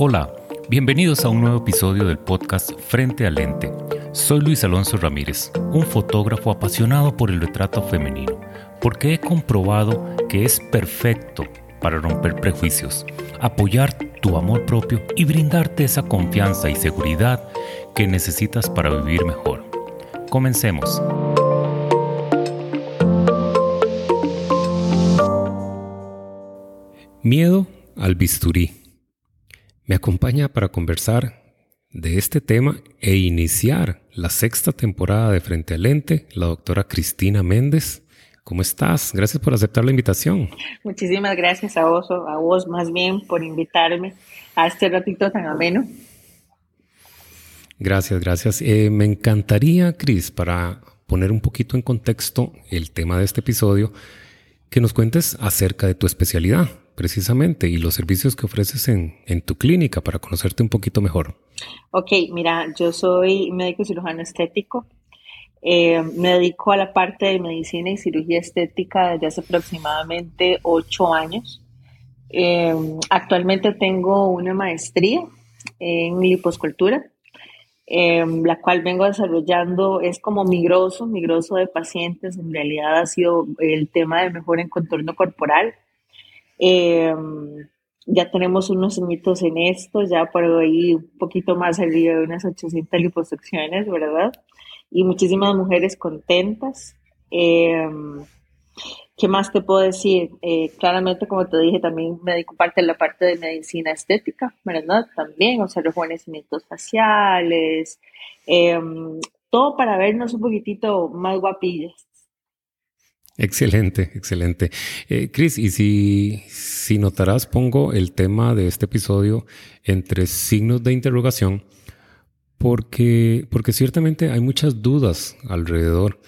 Hola, bienvenidos a un nuevo episodio del podcast Frente al Lente. Soy Luis Alonso Ramírez, un fotógrafo apasionado por el retrato femenino, porque he comprobado que es perfecto para romper prejuicios, apoyar tu amor propio y brindarte esa confianza y seguridad que necesitas para vivir mejor. Comencemos. Miedo al bisturí. Me acompaña para conversar de este tema e iniciar la sexta temporada de Frente al Lente, la doctora Cristina Méndez. ¿Cómo estás? Gracias por aceptar la invitación. Muchísimas gracias a vos, a vos más bien por invitarme a este ratito tan ameno. Gracias, gracias. Eh, me encantaría, Cris, para poner un poquito en contexto el tema de este episodio, que nos cuentes acerca de tu especialidad, precisamente, y los servicios que ofreces en, en tu clínica para conocerte un poquito mejor. Ok, mira, yo soy médico cirujano estético. Eh, me dedico a la parte de medicina y cirugía estética desde hace aproximadamente ocho años. Eh, actualmente tengo una maestría en liposcultura, eh, la cual vengo desarrollando, es como migroso, migroso de pacientes, en realidad ha sido el tema de mejor en contorno corporal. Ya tenemos unos mitos en esto, ya por ahí un poquito más arriba de unas 800 liposucciones, ¿verdad? y muchísimas mujeres contentas. Em, ¿Qué más te puedo decir? Eh, claramente, como te dije, también me dedico parte de la parte de medicina estética, ¿verdad? También, o sea, rejuvenecimientos faciales, em, todo para vernos un poquitito más guapillas. Excelente, excelente. Eh, Cris, y si, si notarás, pongo el tema de este episodio entre signos de interrogación porque, porque ciertamente hay muchas dudas alrededor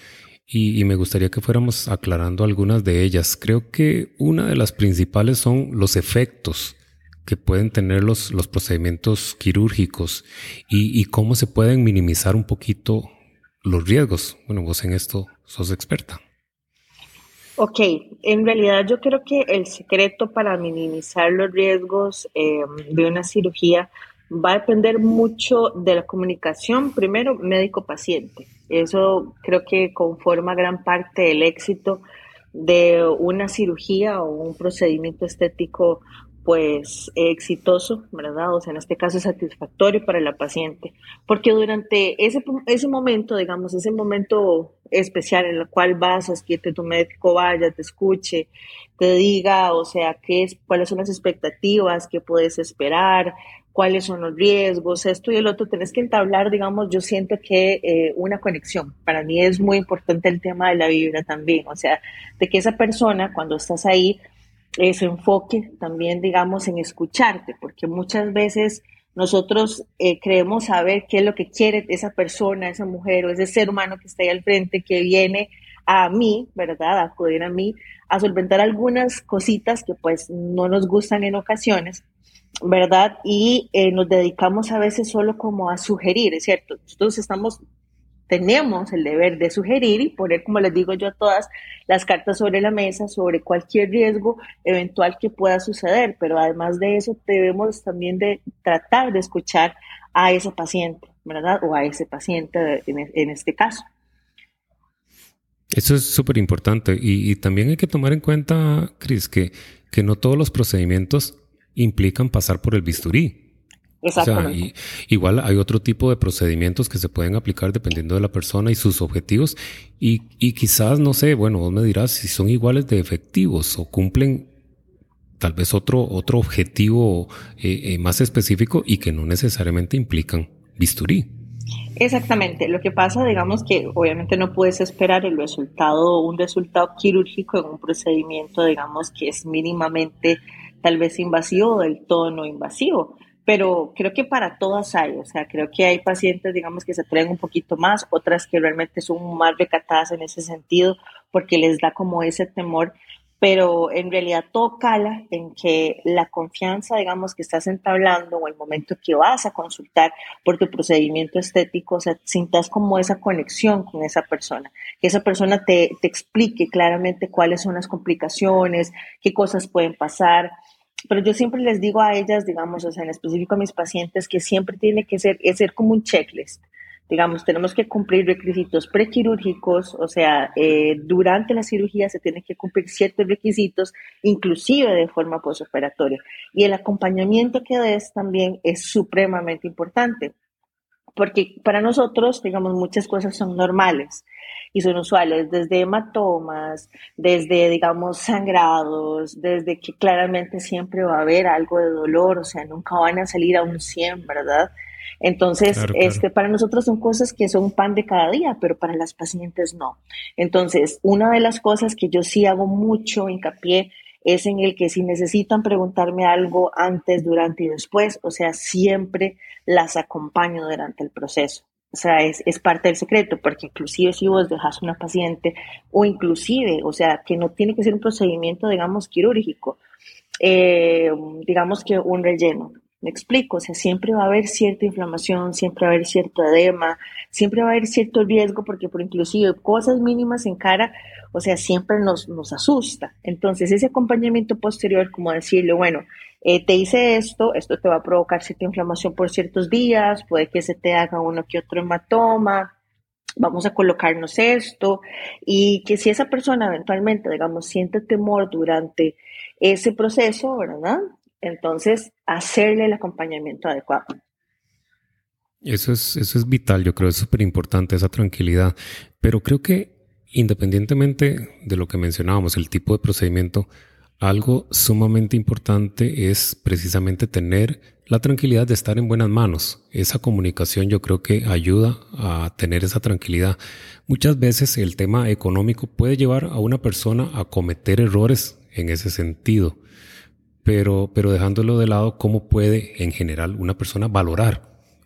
y, me gustaría que fuéramos aclarando algunas de ellas. Creo que una de las principales son los efectos que pueden tener los, los procedimientos quirúrgicos y, y cómo se pueden minimizar un poquito los riesgos. Bueno, vos en esto sos experta. Ok, en realidad yo creo que el secreto para minimizar los riesgos eh, de una cirugía va a depender mucho de la comunicación, primero médico-paciente. Eso creo que conforma gran parte del éxito de una cirugía o un procedimiento estético pues exitoso, ¿verdad? O sea, en este caso satisfactorio para la paciente, porque durante ese, ese momento, digamos, ese momento especial en el cual vas a que tu médico vaya, te escuche, te diga, o sea, qué es, cuáles son las expectativas, qué puedes esperar, cuáles son los riesgos, esto y el otro, tenés que entablar, digamos, yo siento que eh, una conexión. Para mí es muy importante el tema de la vibra también, o sea, de que esa persona cuando estás ahí eh, se enfoque también, digamos, en escucharte, porque muchas veces nosotros eh, creemos saber qué es lo que quiere esa persona, esa mujer o ese ser humano que está ahí al frente, que viene a mí, ¿verdad? A acudir a mí, a solventar algunas cositas que pues no nos gustan en ocasiones ¿verdad? Y eh, nos dedicamos a veces solo como a sugerir, es cierto. Nosotros estamos, tenemos el deber de sugerir y poner, como les digo yo a todas, las cartas sobre la mesa sobre cualquier riesgo eventual que pueda suceder, pero además de eso debemos también de tratar de escuchar a ese paciente, ¿verdad? O a ese paciente en, este caso. Eso es súper importante y, y, también hay que tomar en cuenta, Cris, que, que no todos los procedimientos implican pasar por el bisturí. Exactamente. igual hay otro tipo de procedimientos que se pueden aplicar dependiendo de la persona y sus objetivos. Y, y quizás, no sé, bueno, vos me dirás si son iguales de efectivos o cumplen tal vez otro, otro objetivo eh, eh, más específico y que no necesariamente implican bisturí. Exactamente. Lo que pasa, digamos que obviamente no puedes esperar el resultado, un resultado quirúrgico en un procedimiento, digamos, que es mínimamente tal vez invasivo del todo no invasivo. Pero creo que para todas hay, o sea, creo que hay pacientes, digamos, que se atreven un poquito más, otras que realmente son más recatadas en ese sentido porque les da como ese temor, pero en realidad todo cala en que la confianza, digamos, que estás entablando o el momento que vas a consultar por tu procedimiento estético, o sea, sientas como esa conexión con esa persona, que esa persona te explique claramente cuáles son las complicaciones, qué cosas pueden pasar, pero yo siempre les digo a ellas, digamos, o sea, en específico a mis pacientes, que siempre tiene que ser, es ser como un checklist. Digamos, tenemos que cumplir requisitos prequirúrgicos, o sea, eh, durante la cirugía se tienen que cumplir ciertos requisitos, inclusive de forma postoperatoria. Y el acompañamiento que des también es supremamente importante, porque para nosotros, digamos, muchas cosas son normales y son usuales, desde hematomas, desde, digamos, sangrados, desde que claramente siempre va a haber algo de dolor, o sea, nunca van a salir a un 100, ¿verdad? Entonces, este, para nosotros son cosas que son pan de cada día, pero para las pacientes no. Entonces, una de las cosas que yo sí hago mucho hincapié es en el que si necesitan preguntarme algo antes, durante y después, o sea, siempre las acompaño durante el proceso. O sea, es, es, parte del secreto, porque inclusive si vos dejas una paciente, o inclusive, o sea, que no tiene que ser un procedimiento, digamos, quirúrgico, eh, digamos que un relleno. Me explico, o sea, siempre va a haber cierta inflamación, siempre va a haber cierto edema, siempre va a haber cierto riesgo, porque por inclusive cosas mínimas en cara, o sea, siempre nos, nos asusta. Entonces, ese acompañamiento posterior, como decirle, bueno, eh, te hice esto, esto te va a provocar cierta inflamación por ciertos días, puede que se te haga uno que otro hematoma, vamos a colocarnos esto, y que si esa persona eventualmente, digamos, siente temor durante ese proceso, ¿verdad? Entonces, hacerle el acompañamiento adecuado. Eso es, eso es vital, yo creo, es súper importante esa tranquilidad, pero creo que independientemente de lo que mencionábamos, el tipo de procedimiento, algo sumamente importante es precisamente tener la tranquilidad de estar en buenas manos. Esa comunicación yo creo que ayuda a tener esa tranquilidad. Muchas veces el tema económico puede llevar a una persona a cometer errores en ese sentido, pero, pero dejándolo de lado, ¿cómo puede en general una persona valorar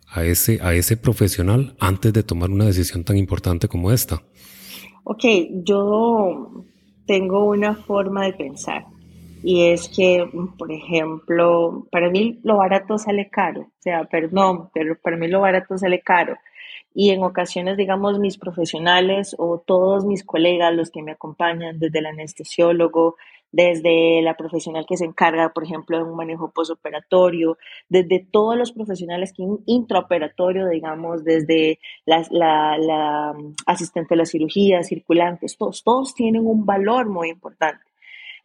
a ese, a ese profesional antes de tomar una decisión tan importante como esta? Ok, yo tengo una forma de pensar y es que, por ejemplo, para mí lo barato sale caro, o sea, perdón, pero para mí lo barato sale caro. Y en ocasiones, digamos, mis profesionales o todos mis colegas, los que me acompañan, desde el anestesiólogo, desde la profesional que se encarga, por ejemplo, de un manejo postoperatorio, desde todos los profesionales que intraoperatorio, digamos, desde la, la, asistente de la cirugía, circulantes, todos, todos tienen un valor muy importante.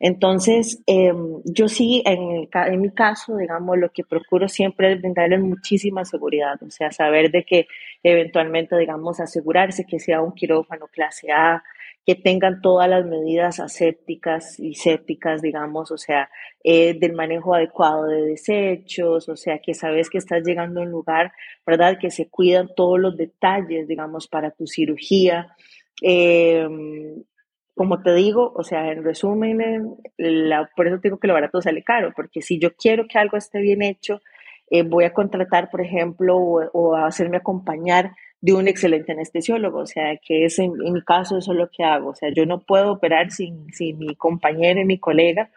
Entonces, em, yo sí, en, en, mi caso, digamos, lo que procuro siempre es brindarles muchísima seguridad, o sea, saber de que eventualmente, digamos, asegurarse que sea un quirófano clase A, que tengan todas las medidas asépticas y sépticas, digamos, o sea, eh, del manejo adecuado de desechos, o sea, que sabes que estás llegando a un lugar, ¿verdad? Que se cuidan todos los detalles, digamos, para tu cirugía. Eh, como te digo, o sea, en resumen, la, por eso digo que lo barato sale caro, porque si yo quiero que algo esté bien hecho, eh, voy a contratar, por ejemplo, o, a hacerme acompañar de un excelente anestesiólogo, o sea, que es en, mi caso eso es lo que hago, o sea, yo no puedo operar sin, sin mi compañero y mi colega,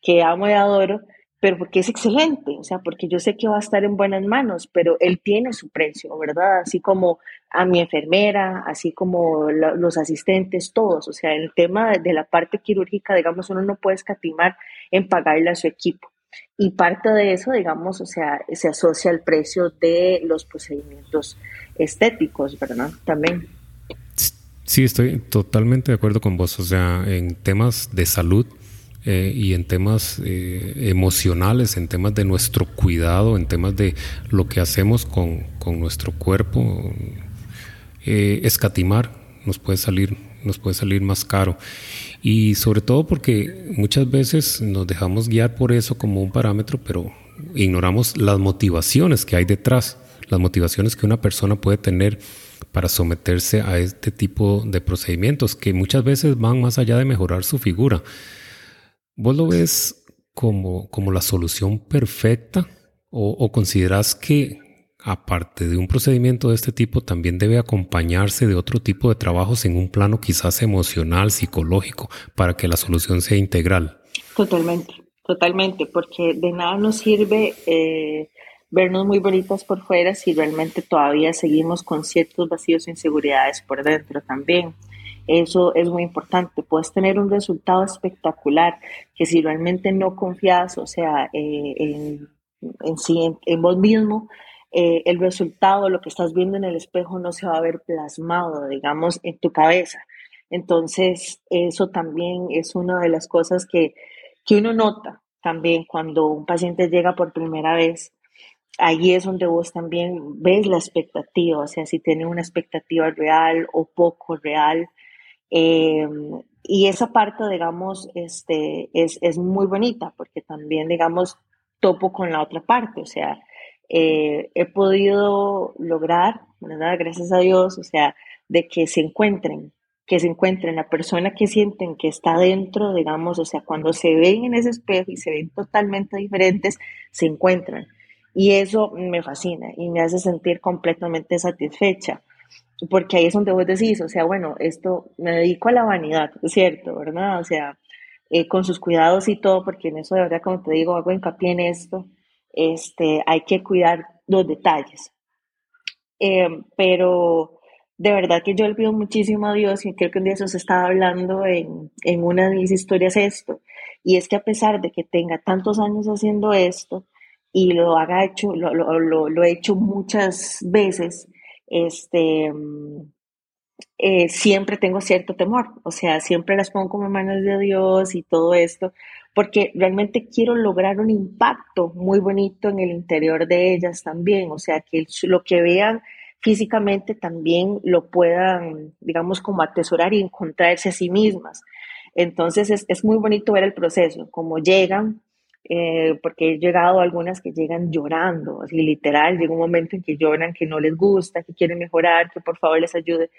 que amo y adoro, pero porque es excelente, o sea, porque yo sé que va a estar en buenas manos, pero él tiene su precio, ¿verdad? Así como a mi enfermera, así como los asistentes, todos, o sea, el tema de la parte quirúrgica, digamos, uno no puede escatimar en pagarle a su equipo. Y parte de eso, digamos, o sea, se asocia al precio de los procedimientos estéticos, ¿verdad? También. Sí, estoy totalmente de acuerdo con vos. O sea, en temas de salud, eh, y en temas eh, emocionales, en temas de nuestro cuidado, en temas de lo que hacemos con, con nuestro cuerpo, eh, escatimar nos puede salir nos puede salir más caro y sobre todo porque muchas veces nos dejamos guiar por eso como un parámetro, pero ignoramos las motivaciones que hay detrás, las motivaciones que una persona puede tener para someterse a este tipo de procedimientos que muchas veces van más allá de mejorar su figura. ¿Vos lo ves como, como la solución perfecta o, o consideras que aparte de un procedimiento de este tipo también debe acompañarse de otro tipo de trabajos en un plano quizás emocional, psicológico, para que la solución sea integral? Totalmente, totalmente, porque de nada nos sirve eh, vernos muy bonitas por fuera si realmente todavía seguimos con ciertos vacíos e inseguridades por dentro también. Eso es muy importante. Puedes tener un resultado espectacular que si realmente no confías, o sea, eh, en, en, en, vos mismo, eh, el resultado, lo que estás viendo en el espejo no se va a ver plasmado, digamos, en tu cabeza. Entonces, eso también es una de las cosas que, que uno nota también cuando un paciente llega por primera vez ahí es donde vos también ves la expectativa, o sea, si tiene una expectativa real o poco real. Eh, y esa parte, digamos, este, es, es, muy bonita porque también, digamos, topo con la otra parte, o sea, eh, he podido lograr, ¿verdad? Gracias a Dios, o sea, de que se encuentren, que se encuentren la persona que sienten que está dentro, digamos, o sea, cuando se ven en ese espejo y se ven totalmente diferentes, se encuentran. Y eso me fascina y me hace sentir completamente satisfecha, porque ahí es donde vos decís, o sea, bueno, esto me dedico a la vanidad, cierto, ¿verdad? O sea, eh, con sus cuidados y todo, porque en eso de verdad, como te digo, hago hincapié en esto, este, hay que cuidar los detalles. Eh, pero de verdad que yo le pido muchísimo a Dios y creo que un día se estaba hablando en, en una de mis historias esto, y es que a pesar de que tenga tantos años haciendo esto, y lo haga hecho, lo, lo, lo, he hecho muchas veces, este, eh, siempre tengo cierto temor, o sea, siempre las pongo como manos de Dios y todo esto, porque realmente quiero lograr un impacto muy bonito en el interior de ellas también, o sea, que lo que vean físicamente también lo puedan, digamos, como atesorar y encontrarse a sí mismas. Entonces es, es muy bonito ver el proceso, como llegan, eh, porque he llegado a algunas que llegan llorando, así literal, llega un momento en que lloran, que no les gusta, que quieren mejorar, que por favor les ayude.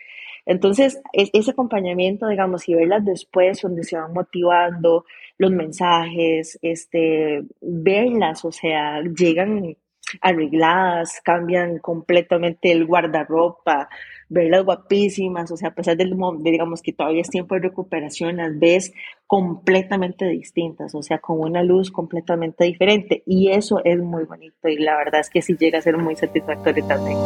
Entonces, ese acompañamiento, digamos, y verlas después, donde se van motivando los mensajes, este, verlas, o sea, llegan arregladas, cambian completamente el guardarropa, verlas guapísimas, o sea, a pesar del, de, digamos que todavía es tiempo de recuperación, las ves completamente distintas, o sea, con una luz completamente diferente. Y eso es muy bonito y la verdad es que sí llega a ser muy satisfactorio también.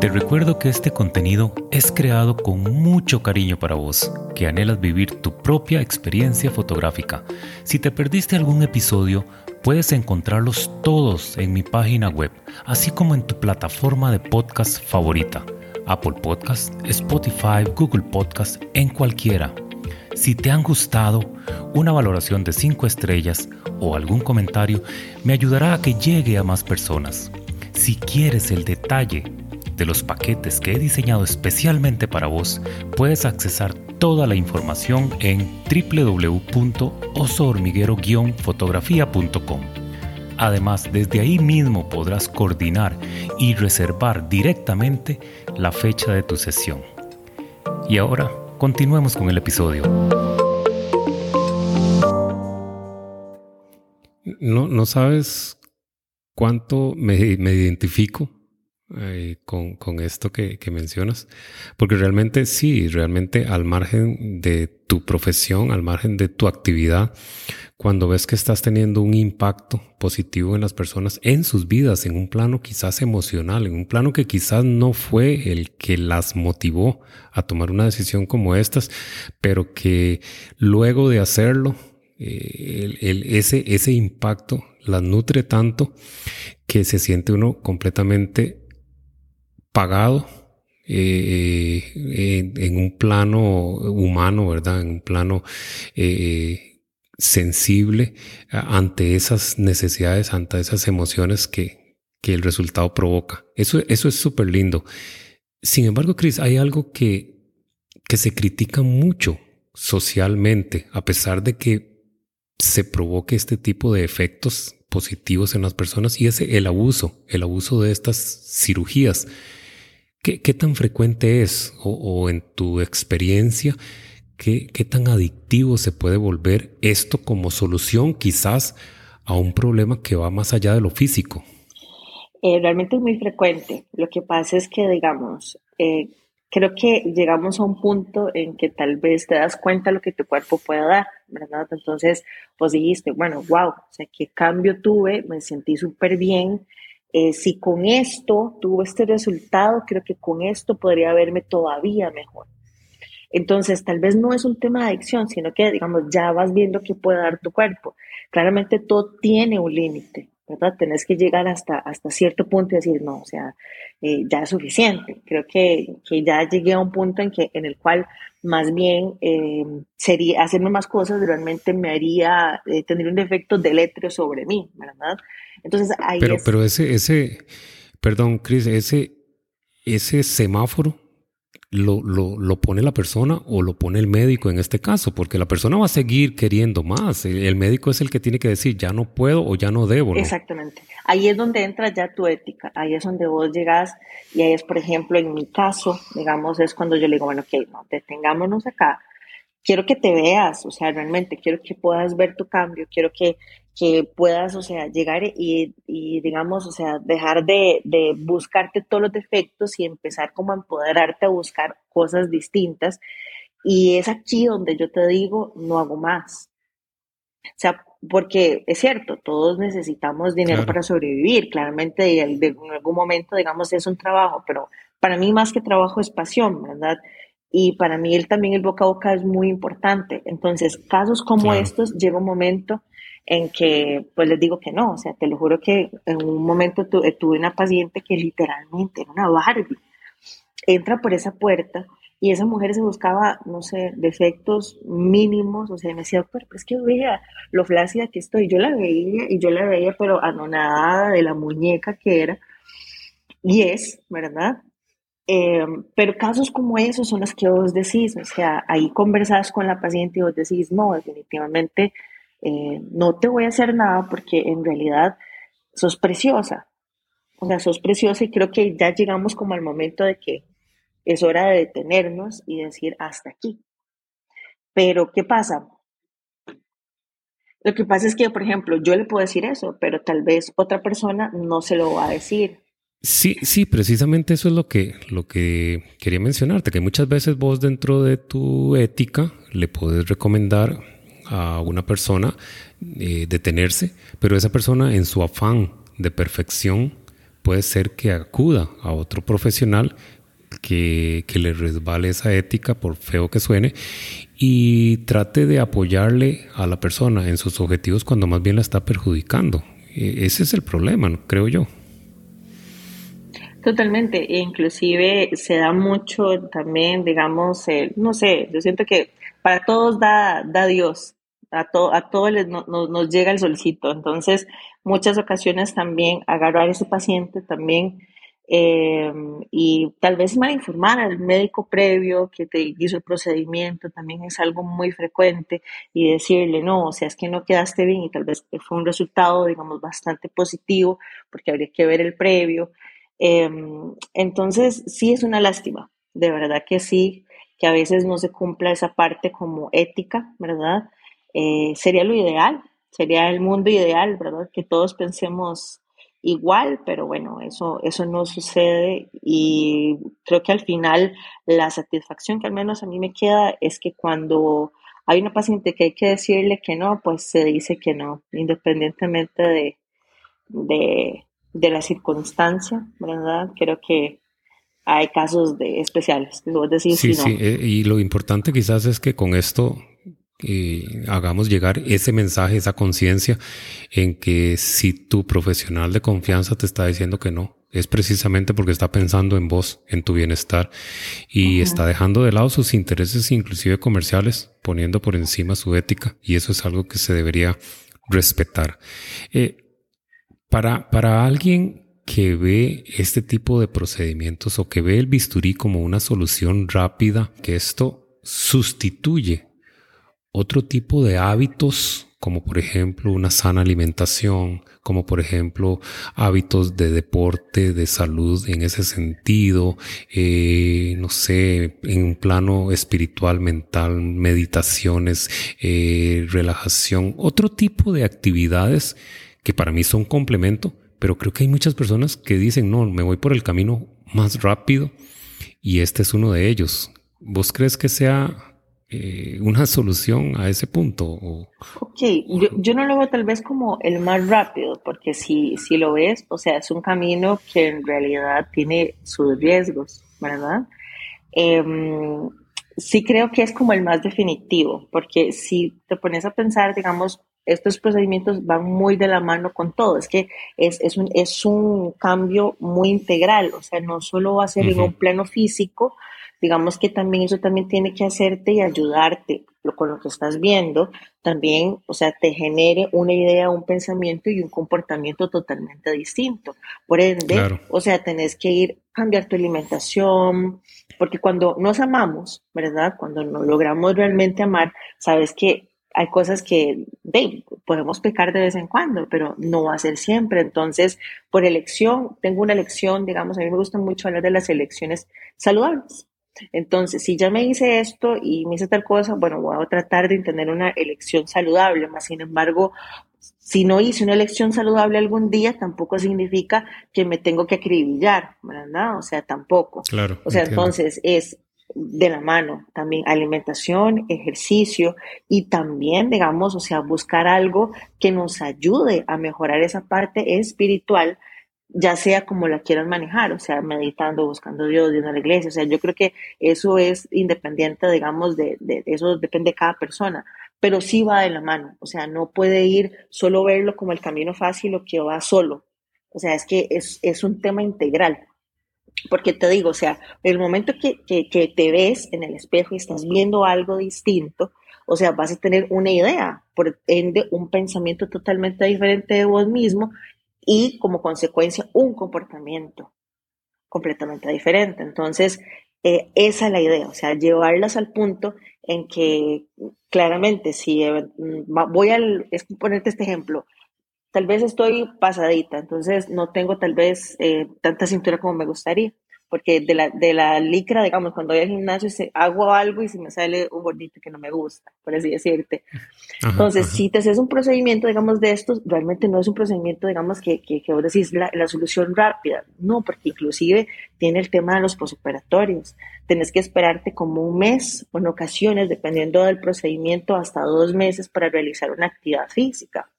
Te recuerdo que este contenido es creado con mucho cariño para vos, que anhelas vivir tu propia experiencia fotográfica. Si te perdiste algún episodio, puedes encontrarlos todos en mi página web, así como en tu plataforma de podcast favorita. Apple Podcast, Spotify, Google Podcast, en cualquiera. Si te han gustado, una valoración de 5 estrellas o algún comentario me ayudará a que llegue a más personas. Si quieres el detalle de los paquetes que he diseñado especialmente para vos, puedes accesar toda la información en www.osohormiguero-fotografía.com. Además, desde ahí mismo podrás coordinar y reservar directamente la fecha de tu sesión. Y ahora, continuemos con el episodio. No, no sabes cuánto me, identifico eh, con, esto que, mencionas, porque realmente sí, realmente al margen de tu profesión, al margen de tu actividad, cuando ves que estás teniendo un impacto positivo en las personas, en sus vidas, en un plano quizás emocional, en un plano que quizás no fue el que las motivó a tomar una decisión como estas, pero que luego de hacerlo, eh, ese, ese impacto las nutre tanto que se siente uno completamente pagado eh, en, un plano humano, ¿verdad? En un plano eh, sensible ante esas necesidades, ante esas emociones que, que el resultado provoca. Eso, eso es súper lindo. Sin embargo, Chris, hay algo que, que se critica mucho socialmente, a pesar de que se provoque este tipo de efectos positivos en las personas y es el abuso, el abuso de estas cirugías. ¿Qué, tan frecuente es o, en tu experiencia ¿Qué, tan adictivo se puede volver esto como solución quizás a un problema que va más allá de lo físico? Eh, realmente es muy frecuente. Lo que pasa es que, digamos, eh, creo que llegamos a un punto en que tal vez te das cuenta de lo que tu cuerpo puede dar. Entonces, pues dijiste, bueno, wow, o sea, qué cambio tuve, me sentí súper bien. Eh, si con esto tuvo este resultado, creo que con esto podría verme todavía mejor. Entonces, tal vez no es un tema de adicción, sino que, digamos, ya vas viendo qué puede dar tu cuerpo. Claramente todo tiene un límite, ¿verdad? Tenés que llegar hasta, hasta cierto punto y decir, no, o sea, eh, ya es suficiente. Creo que, que, ya llegué a un punto en, que, en el cual más bien eh, sería hacerme más cosas realmente me haría eh, tener un efecto deletrio sobre mí, ¿verdad? Entonces ahí pero, pero ese, ese, perdón, Cris, ese, ese semáforo lo, lo, lo, pone la persona o lo pone el médico en este caso, porque la persona va a seguir queriendo más. El médico es el que tiene que decir, ya no puedo o ya no debo. Exactamente. Ahí es donde entra ya tu ética, ahí es donde vos llegas y ahí es, por ejemplo, en mi caso, digamos, es cuando yo le digo, bueno, ok, no, detengámonos acá. Quiero que te veas, o sea, realmente quiero que puedas ver tu cambio, quiero que que puedas, o sea, llegar y, digamos, o sea, dejar de, de, buscarte todos los defectos y empezar como a empoderarte a buscar cosas distintas. Y es aquí donde yo te digo, no hago más. O sea, porque es cierto, todos necesitamos dinero para sobrevivir, claramente en algún momento, digamos, es un trabajo, pero para mí más que trabajo es pasión, ¿verdad? Y para mí él, también el boca a boca es muy importante. Entonces, casos como estos, llega un momento en que pues les digo que no, o sea, te lo juro que en un momento eh, tuve una paciente que literalmente era una Barbie, entra por esa puerta y esa mujer se buscaba, no sé, defectos mínimos, o sea, me decía, pero es que vea lo flácida que estoy, yo la veía y yo la veía, pero anonadada de la muñeca que era, y es, ¿verdad? Eh, pero casos como esos son los que vos decís, o sea, ahí conversás con la paciente y vos decís, no, definitivamente eh, no te voy a hacer nada porque en realidad sos preciosa. O sea, sos preciosa y creo que ya llegamos como al momento de que es hora de detenernos y decir hasta aquí. Pero, ¿qué pasa? Lo que pasa es que, por ejemplo, yo le puedo decir eso, pero tal vez otra persona no se lo va a decir. Sí, sí, precisamente eso es lo que, lo que quería mencionarte, que muchas veces vos dentro de tu ética le puedes recomendar a una persona eh, detenerse, pero esa persona en su afán de perfección puede ser que acuda a otro profesional que, que, le resbale esa ética, por feo que suene, y trate de apoyarle a la persona en sus objetivos cuando más bien la está perjudicando. E, ese es el problema, creo yo. Totalmente, e inclusive se da mucho también, digamos, no sé, yo siento que para todos da, da Dios, a, a todos les, nos llega el solcito. Entonces, muchas ocasiones también agarrar a ese paciente también eh, y tal vez mal informar al médico previo que te hizo el procedimiento también es algo muy frecuente y decirle, no, o sea, es que no quedaste bien y tal vez fue un resultado, digamos, bastante positivo porque habría que ver el previo. Eh, entonces, sí es una lástima, de verdad que sí, que a veces no se cumpla esa parte como ética, ¿verdad? Eh, sería lo ideal, sería el mundo ideal, ¿verdad? Que todos pensemos igual, pero bueno, eso, eso no sucede y creo que al final la satisfacción que al menos a mí me queda es que cuando hay una paciente que hay que decirle que no, pues se dice que no, independientemente de, de, de la circunstancia, ¿verdad? Creo que hay casos de especiales. sí, sí, eh, y lo importante quizás es que con esto hagamos llegar ese mensaje, esa conciencia en que si tu profesional de confianza te está diciendo que no, es precisamente porque está pensando en vos, en tu bienestar y está dejando de lado sus intereses inclusive comerciales, poniendo por encima su ética y eso es algo que se debería respetar. Eh, para, para alguien que ve este tipo de procedimientos o que ve el bisturí como una solución rápida, que esto sustituye otro tipo de hábitos, como por ejemplo una sana alimentación, como por ejemplo hábitos de deporte, de salud en ese sentido, eh, no sé, en un plano espiritual, mental, meditaciones, eh, relajación, otro tipo de actividades que para mí son complemento, pero creo que hay muchas personas que dicen, no, me voy por el camino más rápido y este es uno de ellos. ¿Vos crees que sea eh, una solución a ese punto? Ok, yo, yo, no lo veo tal vez como el más rápido, porque si, si lo ves, o sea, es un camino que en realidad tiene sus riesgos, ¿verdad? Em, sí creo que es como el más definitivo, porque si te pones a pensar, digamos, estos procedimientos van muy de la mano con todo, es que es, es, un, es un cambio muy integral, o sea, no solo va a ser en un plano físico, digamos que también eso también tiene que hacerte y ayudarte con lo que estás viendo, también, o sea, te genere una idea, un pensamiento y un comportamiento totalmente distinto. Por ende, o sea, tenés que ir, cambiar tu alimentación, porque cuando nos amamos, ¿verdad? Cuando nos logramos realmente amar, sabes que hay cosas que podemos pecar de vez en cuando, pero no va a ser siempre. Entonces, por elección, tengo una elección, digamos, a mí me gusta mucho hablar de las elecciones saludables. Entonces, si ya me hice esto y me hice tal cosa, bueno, voy a tratar de tener una elección saludable, más sin embargo, si no hice una elección saludable algún día, tampoco significa que me tengo que acribillar, ¿verdad? O sea, tampoco. Claro. O sea, entonces es de la mano también alimentación, ejercicio y también, digamos, o sea, buscar algo que nos ayude a mejorar esa parte espiritual ya sea como la quieran manejar, o sea, meditando, buscando Dios, yendo a la iglesia, o sea, yo creo que eso es independiente, digamos, de, de, eso depende de cada persona, pero sí va de la mano, o sea, no puede ir solo verlo como el camino fácil o que va solo, o sea, es que es, es un tema integral, porque te digo, o sea, el momento que, que, te ves en el espejo y estás viendo algo distinto, o sea, vas a tener una idea, por ende, un pensamiento totalmente diferente de vos mismo y como consecuencia un comportamiento completamente diferente. Entonces, eh, esa es la idea, o sea, llevarlas al punto en que claramente si eh, voy a ponerte este ejemplo, tal vez estoy pasadita, entonces no tengo tal vez eh, tanta cintura como me gustaría porque de la, de la licra, digamos, cuando voy al gimnasio se, hago algo y se me sale un gordito que no me gusta, por así decirte. Entonces, si te haces un procedimiento, digamos, de estos, realmente no es un procedimiento, digamos, que, que, que vos decís la, la, solución rápida, no, porque inclusive tiene el tema de los posoperatorios. Tenés que esperarte como un mes, o en ocasiones, dependiendo del procedimiento, hasta dos meses para realizar una actividad física.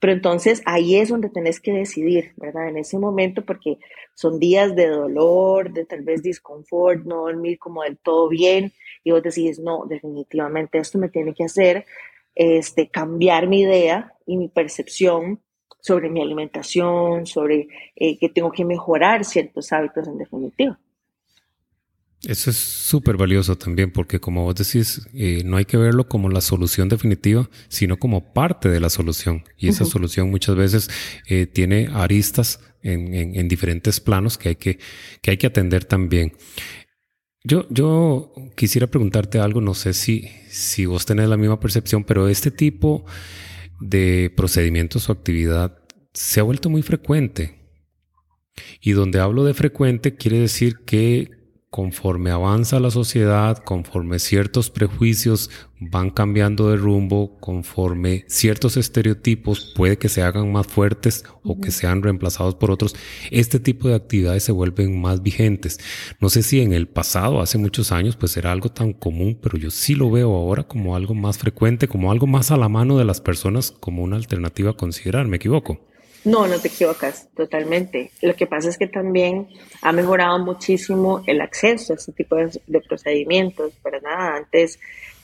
Pero entonces ahí es donde tenés que decidir, ¿verdad? En ese momento, porque son días de dolor, de tal vez disconfort, no dormir como del todo bien, y vos decís, no, definitivamente esto me tiene que hacer este, cambiar mi idea y mi percepción sobre mi alimentación, sobre eh, que tengo que mejorar ciertos hábitos en definitiva. Eso es súper valioso también porque como vos decís, eh, no hay que verlo como la solución definitiva, sino como parte de la solución. Y esa solución muchas veces eh, tiene aristas en, en, diferentes planos que hay que, que hay que atender también. Yo, yo quisiera preguntarte algo, no sé si, si vos tenés la misma percepción, pero este tipo de procedimientos o actividad se ha vuelto muy frecuente. Y donde hablo de frecuente quiere decir que conforme avanza la sociedad, conforme ciertos prejuicios van cambiando de rumbo, conforme ciertos estereotipos puede que se hagan más fuertes o que sean reemplazados por otros, este tipo de actividades se vuelven más vigentes. No sé si en el pasado, hace muchos años, pues era algo tan común, pero yo sí lo veo ahora como algo más frecuente, como algo más a la mano de las personas, como una alternativa a considerar. ¿Me equivoco? No, no te equivocas, totalmente. Lo que pasa es que también ha mejorado muchísimo el acceso a este tipo de, procedimientos, ¿verdad? Antes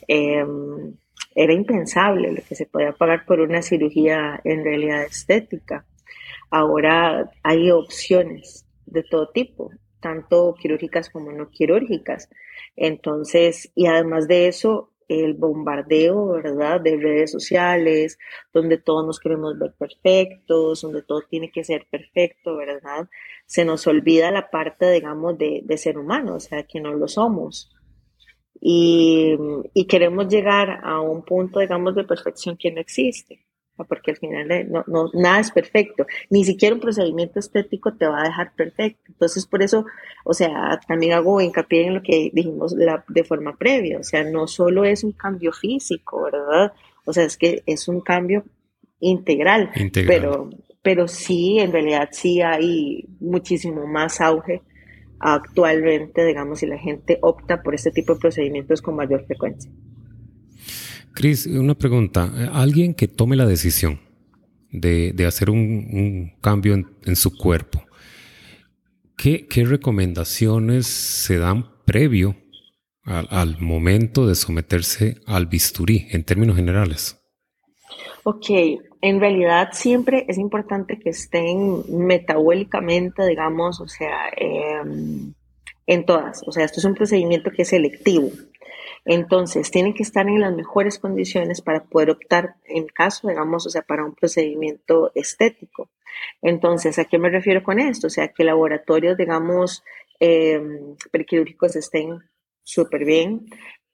em, era impensable lo que se podía pagar por una cirugía en realidad estética. Ahora hay opciones de todo tipo, tanto quirúrgicas como no quirúrgicas. Entonces, y además de eso, el bombardeo, ¿verdad?, de redes sociales, donde todos nos queremos ver perfectos, donde todo tiene que ser perfecto, ¿verdad? Se nos olvida la parte, digamos, de, de ser humano, o sea, que no lo somos. Y, y queremos llegar a un punto, digamos, de perfección que no existe porque al final eh, no, no, nada es perfecto, ni siquiera un procedimiento estético te va a dejar perfecto. Entonces, por eso, o sea, también hago hincapié en lo que dijimos la, de forma previa, o sea, no solo es un cambio físico, ¿verdad? O sea, es que es un cambio integral, pero pero sí, en realidad sí hay muchísimo más auge actualmente, digamos, si la gente opta por este tipo de procedimientos con mayor frecuencia. Cris, una pregunta. Alguien que tome la decisión de, hacer un, cambio en, su cuerpo, ¿qué, recomendaciones se dan previo al, momento de someterse al bisturí, en términos generales? Ok, en realidad siempre es importante que estén metabólicamente, digamos, o sea, em, en todas. O sea, esto es un procedimiento que es selectivo. Entonces, tienen que estar en las mejores condiciones para poder optar en caso, digamos, o sea, para un procedimiento estético. Entonces, ¿a qué me refiero con esto? O sea, que laboratorios, digamos, eh, estén súper bien,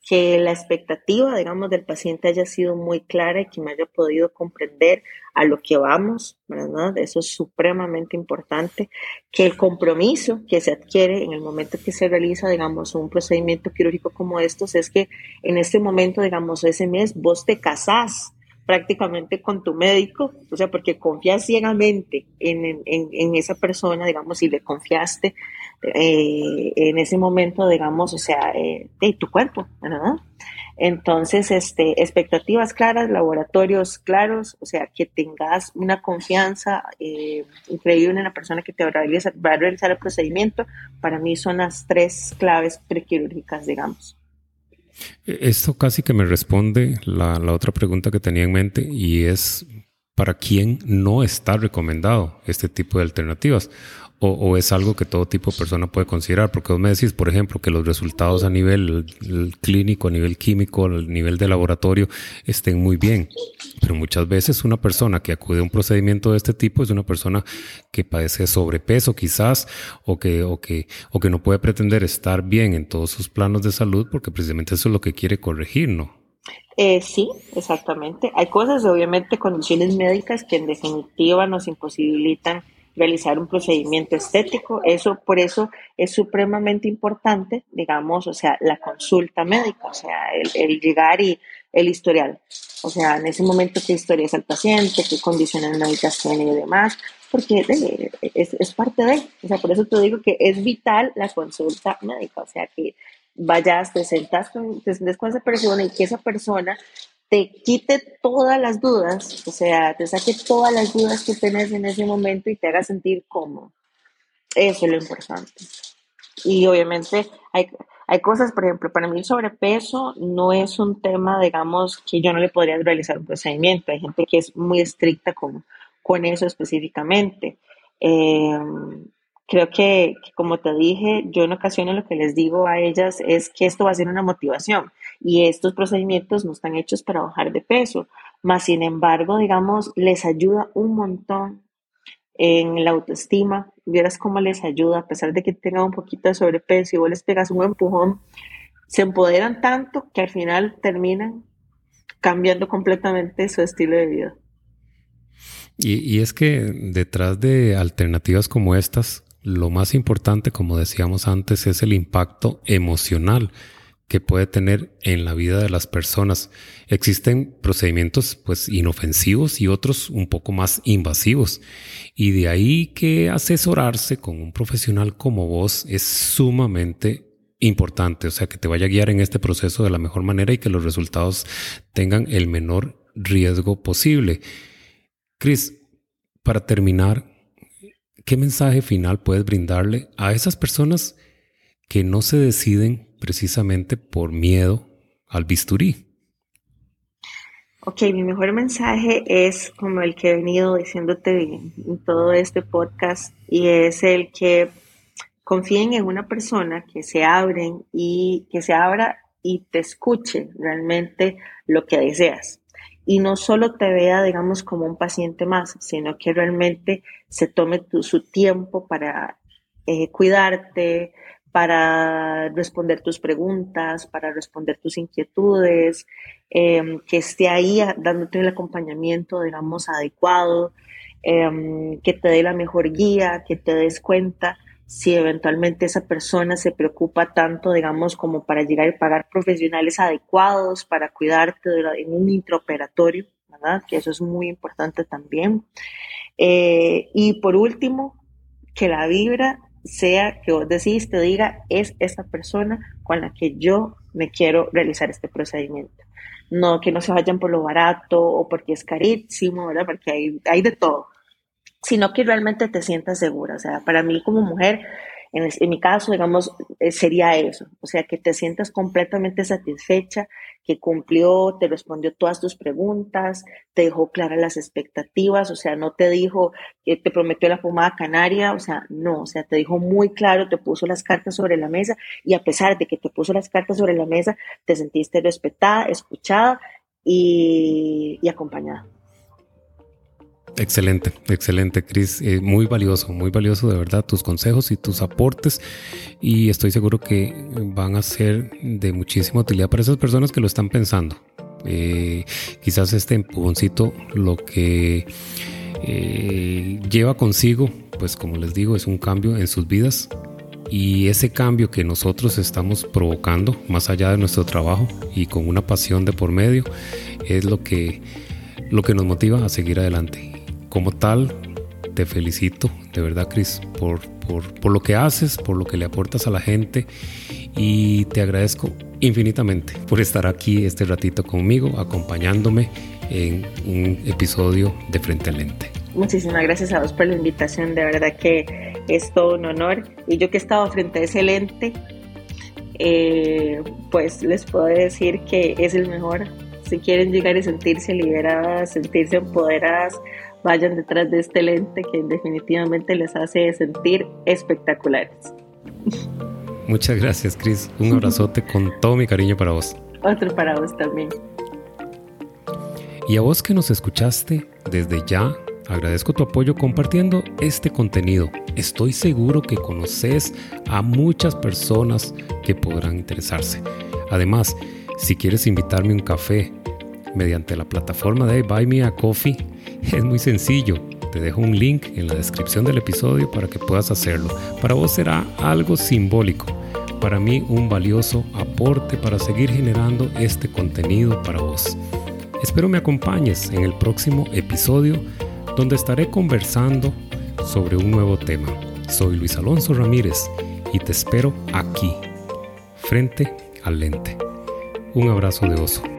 que la expectativa, digamos, del paciente haya sido muy clara y que me haya podido comprender a lo que vamos, ¿verdad? Eso es supremamente importante. Que el compromiso que se adquiere en el momento que se realiza, digamos, un procedimiento quirúrgico como estos es que en este momento, digamos, ese mes vos te casás prácticamente con tu médico, o sea, porque confías ciegamente en, en, esa persona, digamos, y le confiaste eh, en ese momento, digamos, o sea, eh, de tu cuerpo, ¿verdad? Entonces, este, expectativas claras, laboratorios claros, o sea, que tengas una confianza eh, increíble en la persona que te va a, realizar, va a realizar el procedimiento, para mí son las tres claves prequirúrgicas, digamos. Esto casi que me responde la, otra pregunta que tenía en mente y es, ¿para quién no está recomendado este tipo de alternativas? O, es algo que todo tipo de persona puede considerar? Porque vos me decís, por ejemplo, que los resultados a nivel clínico, a nivel químico, a nivel de laboratorio estén muy bien. Pero muchas veces una persona que acude a un procedimiento de este tipo es una persona que padece sobrepeso quizás o que, o que, o que no puede pretender estar bien en todos sus planos de salud porque precisamente eso es lo que quiere corregir, ¿no? Eh, sí, exactamente. Hay cosas, obviamente, condiciones médicas que en definitiva nos imposibilitan realizar un procedimiento estético. Eso, por eso es supremamente importante, digamos, o sea, la consulta médica, o sea, el, llegar y el historial. O sea, en ese momento qué historia es el paciente, qué condiciones médicas tiene y demás, porque es, es parte de, o sea, por eso te digo que es vital la consulta médica, o sea, que vayas, te sentas con, te sientes con esa persona y que esa persona te quite todas las dudas, o sea, te saque todas las dudas que tenés en ese momento y te haga sentir cómodo. Eso es lo importante. Y obviamente hay, hay cosas, por ejemplo, para mí el sobrepeso no es un tema, digamos, que yo no le podría realizar un procedimiento. Hay gente que es muy estricta con, con eso específicamente. Eh, creo que, como te dije, yo en ocasiones lo que les digo a ellas es que esto va a ser una motivación y estos procedimientos no están hechos para bajar de peso, más sin embargo, digamos, les ayuda un montón en la autoestima, vieras cómo les ayuda, a pesar de que tengan un poquito de sobrepeso y vos les pegas un empujón, se empoderan tanto que al final terminan cambiando completamente su estilo de vida. Y, y, es que detrás de alternativas como estas lo más importante, como decíamos antes, es el impacto emocional que puede tener en la vida de las personas. Existen procedimientos pues inofensivos y otros un poco más invasivos. Y de ahí que asesorarse con un profesional como vos es sumamente importante, o sea, que te vaya a guiar en este proceso de la mejor manera y que los resultados tengan el menor riesgo posible. Chris, para terminar, ¿qué mensaje final puedes brindarle a esas personas que no se deciden precisamente por miedo al bisturí? Ok, mi mejor mensaje es como el que he venido diciéndote en todo este podcast y es el que confíen en una persona, que se abren y que se abra y te escuche realmente lo que deseas y no solo te vea, digamos, como un paciente más, sino que realmente se tome su tiempo para eh, cuidarte, para responder tus preguntas, para responder tus inquietudes, em, que esté ahí dándote el acompañamiento, digamos, adecuado, em, que te dé la mejor guía, que te des cuenta si eventualmente esa persona se preocupa tanto, digamos, como para llegar y pagar profesionales adecuados para cuidarte en un intraoperatorio, ¿verdad? Que eso es muy importante también. Eh, y por último, que la vibra sea que vos decís, te diga, es esta persona con la que yo me quiero realizar este procedimiento. No que no se vayan por lo barato o porque es carísimo, ¿verdad? Porque hay, hay de todo sino que realmente te sientas segura. O sea, para mí como mujer En, mi caso, digamos, eh, sería eso, o sea, que te sientas completamente satisfecha, que cumplió, te respondió todas tus preguntas, te dejó claras las expectativas, o sea, no te dijo que te prometió la pomada canaria, o sea, no, o sea, te dijo muy claro, te puso las cartas sobre la mesa. Y a pesar de que te puso las cartas sobre la mesa, te sentiste respetada, escuchada y acompañada. Excelente, excelente, Cris. Eh, muy valioso, muy valioso de verdad tus consejos y tus aportes. Y estoy seguro que van a ser de muchísima utilidad para esas personas que lo están pensando. Eh, quizás este empujoncito lo que eh, lleva consigo, pues como les digo, es un cambio en sus vidas. Y ese cambio que nosotros estamos provocando, más allá de nuestro trabajo y con una pasión de por medio, es lo que, lo que nos motiva a seguir adelante como tal, te felicito, de verdad, Cris, por, por, lo que haces, por lo que le aportas a la gente y te agradezco infinitamente por estar aquí este ratito conmigo, acompañándome en un episodio de Frente al Lente. Muchísimas gracias a vos por la invitación, de verdad que es todo un honor. Y yo que he estado frente a ese lente, eh, pues les puedo decir que es el mejor. Si quieren llegar y sentirse liberadas, sentirse empoderadas, vayan detrás de este lente que definitivamente les hace sentir espectaculares. Muchas gracias, Cris. Un abrazote con todo mi cariño para vos. Otro para vos también. Y a vos que nos escuchaste desde ya, agradezco tu apoyo compartiendo este contenido. Estoy seguro que conoces a muchas personas que podrán interesarse. Además, si quieres invitarme un café mediante la plataforma de Buy Me a Coffee, es muy sencillo. Te dejo un link en la descripción del episodio para que puedas hacerlo. Para vos será algo simbólico. Para mí un valioso aporte para seguir generando este contenido para vos. Espero me acompañes en el próximo episodio donde estaré conversando sobre un nuevo tema. Soy Luis Alonso Ramírez y te espero aquí, frente al lente. Un abrazo de oso.